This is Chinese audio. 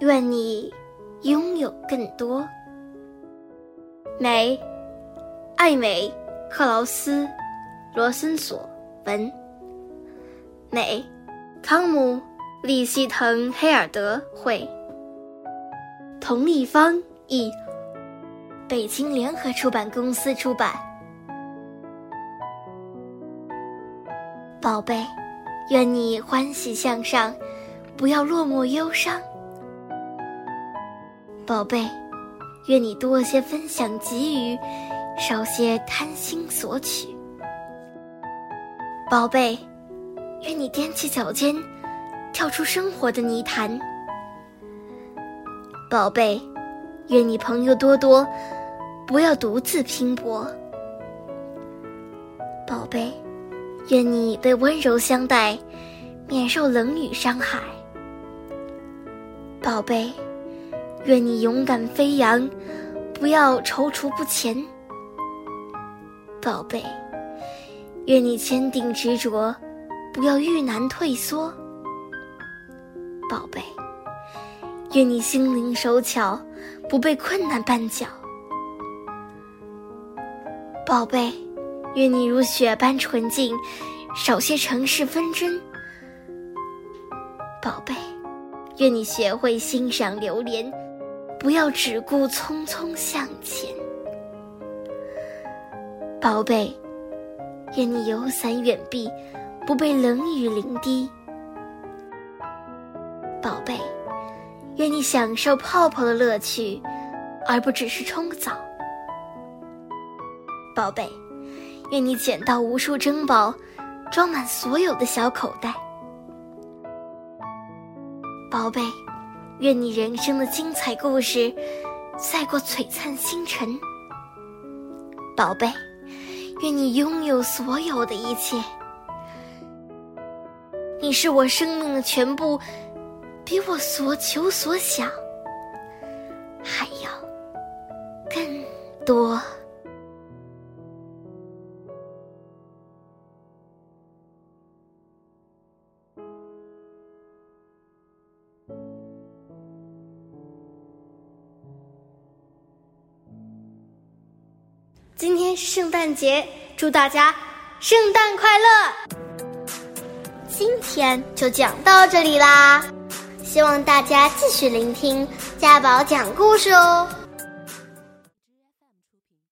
愿你拥有更多。美，艾美·克劳斯·罗森索文。美，汤姆·利希滕黑尔德绘。佟丽芳译，北京联合出版公司出版。宝贝，愿你欢喜向上，不要落寞忧伤。宝贝，愿你多些分享给予，少些贪心索取。宝贝，愿你踮起脚尖，跳出生活的泥潭。宝贝，愿你朋友多多，不要独自拼搏。宝贝，愿你被温柔相待，免受冷雨伤害。宝贝，愿你勇敢飞扬，不要踌躇不前。宝贝，愿你坚定执着，不要遇难退缩。宝贝。愿你心灵手巧，不被困难绊脚，宝贝。愿你如雪般纯净，少些尘世纷争，宝贝。愿你学会欣赏流连，不要只顾匆匆向前，宝贝。愿你有伞远避，不被冷雨淋滴，宝贝。愿你享受泡泡的乐趣，而不只是冲个澡，宝贝。愿你捡到无数珍宝，装满所有的小口袋，宝贝。愿你人生的精彩故事赛过璀璨星辰，宝贝。愿你拥有所有的一切，你是我生命的全部。比我所求所想还要更多。今天是圣诞节，祝大家圣诞快乐！今天就讲到这里啦。希望大家继续聆听家宝讲故事哦。